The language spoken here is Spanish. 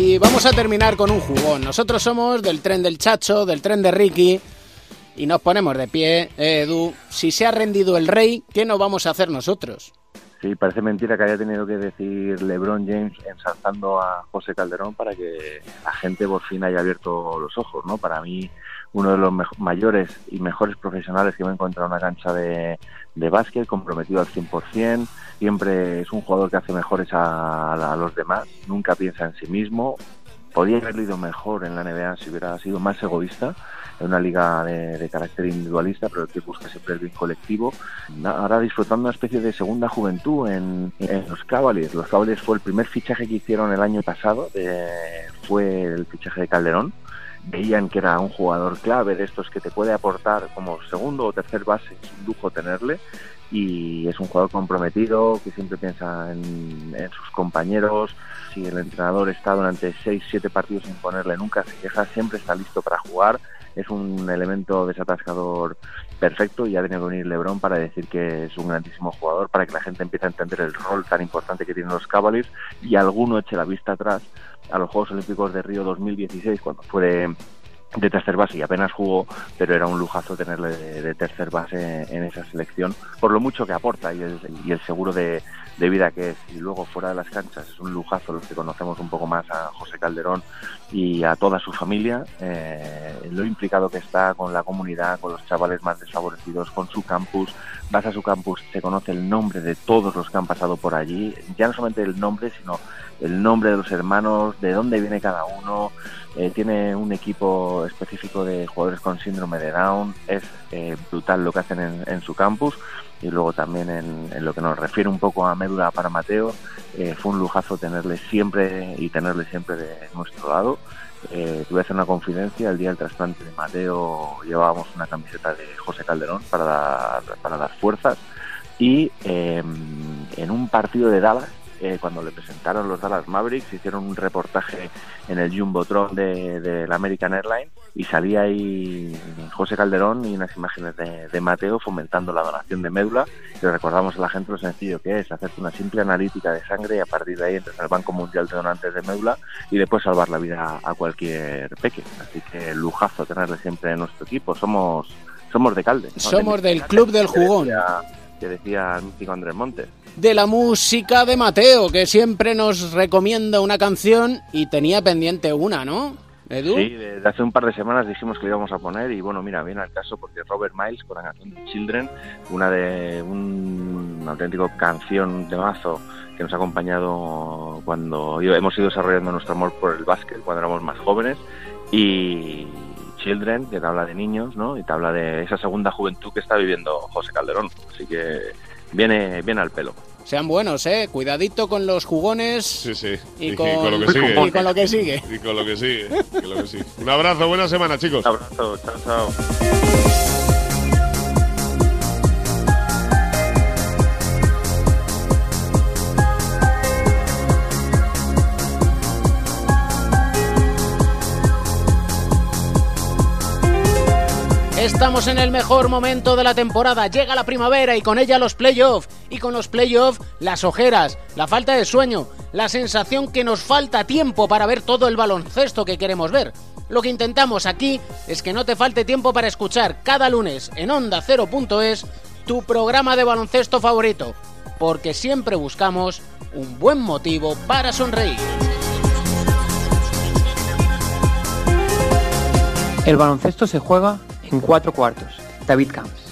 Y vamos a terminar con un jugón. Nosotros somos del tren del Chacho, del tren de Ricky. Y nos ponemos de pie, eh, Edu. Si se ha rendido el rey, ¿qué no vamos a hacer nosotros? Sí, parece mentira que haya tenido que decir LeBron James ensalzando a José Calderón para que la gente por fin haya abierto los ojos, ¿no? Para mí, uno de los mayores y mejores profesionales que me he encontrado en una cancha de, de básquet, comprometido al 100%, siempre es un jugador que hace mejores a, a los demás, nunca piensa en sí mismo, podía haberlo ido mejor en la NBA si hubiera sido más egoísta, en una liga de, carácter individualista, pero que busca siempre el bien colectivo. Ahora disfrutando una especie de segunda juventud en, los Cavaliers. Los Cavaliers fue el primer fichaje que hicieron el año pasado, fue el fichaje de Calderón. Veían que era un jugador clave de estos que te puede aportar como segundo o tercer base, es un lujo tenerle y es un jugador comprometido que siempre piensa en, en, sus compañeros. Si el entrenador está durante 6-7 partidos sin ponerle nunca se queja, siempre está listo para jugar es un elemento desatascador perfecto y ha tenido que venir Lebron para decir que es un grandísimo jugador, para que la gente empiece a entender el rol tan importante que tienen los Cavaliers y alguno eche la vista atrás a los Juegos Olímpicos de Río 2016 cuando fue tercer base y apenas jugó, pero era un lujazo tenerle de, tercer base en esa selección, por lo mucho que aporta y el, y el seguro de, de, vida que es. Y luego fuera de las canchas es un lujazo los que conocemos un poco más a José Calderón y a toda su familia, eh, lo implicado que está con la comunidad, con los chavales más desfavorecidos, con su campus. Vas a su campus, se conoce el nombre de todos los que han pasado por allí, ya no solamente el nombre, sino el nombre de los hermanos, de dónde viene cada uno, eh, tiene un equipo específico de jugadores con síndrome de Down, es eh, brutal lo que hacen en, su campus y luego también en, lo que nos refiere un poco a Médula para Mateo, eh, fue un lujazo tenerle siempre y tenerle siempre de nuestro lado. Eh, voy a hacer una confidencia, el día del trasplante de Mateo llevábamos una camiseta de José Calderón para dar, para dar fuerzas y en un partido de Dallas eh, cuando le presentaron los Dallas Mavericks, hicieron un reportaje en el Jumbotron de, de la American Airlines y salía ahí José Calderón y unas imágenes de, Mateo fomentando la donación de médula. Y recordamos a la gente lo sencillo que es hacerte una simple analítica de sangre y a partir de ahí entras al Banco Mundial de Donantes de Médula y después salvar la vida a cualquier peque. Así que lujazo tenerle siempre en nuestro equipo. Somos somos de Calde. Somos del Club del Jugón. Que decía, el mítico Andrés Montes de la música de Mateo, que siempre nos recomienda una canción y tenía pendiente una, ¿no? Edu? Sí, desde hace un par de semanas dijimos que le íbamos a poner y bueno, mira, viene al caso porque Robert Miles con la canción de Children, una de un, auténtico canción de mazo que nos ha acompañado cuando hemos ido desarrollando nuestro amor por el básquet cuando éramos más jóvenes y Children, que te habla de niños, ¿no? Y te habla de esa segunda juventud que está viviendo José Calderón. Así que viene, viene al pelo. Sean buenos, ¿eh? Cuidadito con los jugones. Sí, sí. Y, con, lo que sigue. Y con lo que sigue. Y con lo que sigue. Un abrazo, buena semana, chicos. Un abrazo, chao, chao. Estamos en el mejor momento de la temporada. Llega la primavera y con ella los playoffs. Y con los playoffs, las ojeras, la falta de sueño, la sensación que nos falta tiempo para ver todo el baloncesto que queremos ver. Lo que intentamos aquí es que no te falte tiempo para escuchar cada lunes en Onda 0.es tu programa de baloncesto favorito. Porque siempre buscamos un buen motivo para sonreír. El baloncesto se juega en cuatro cuartos. David Camps.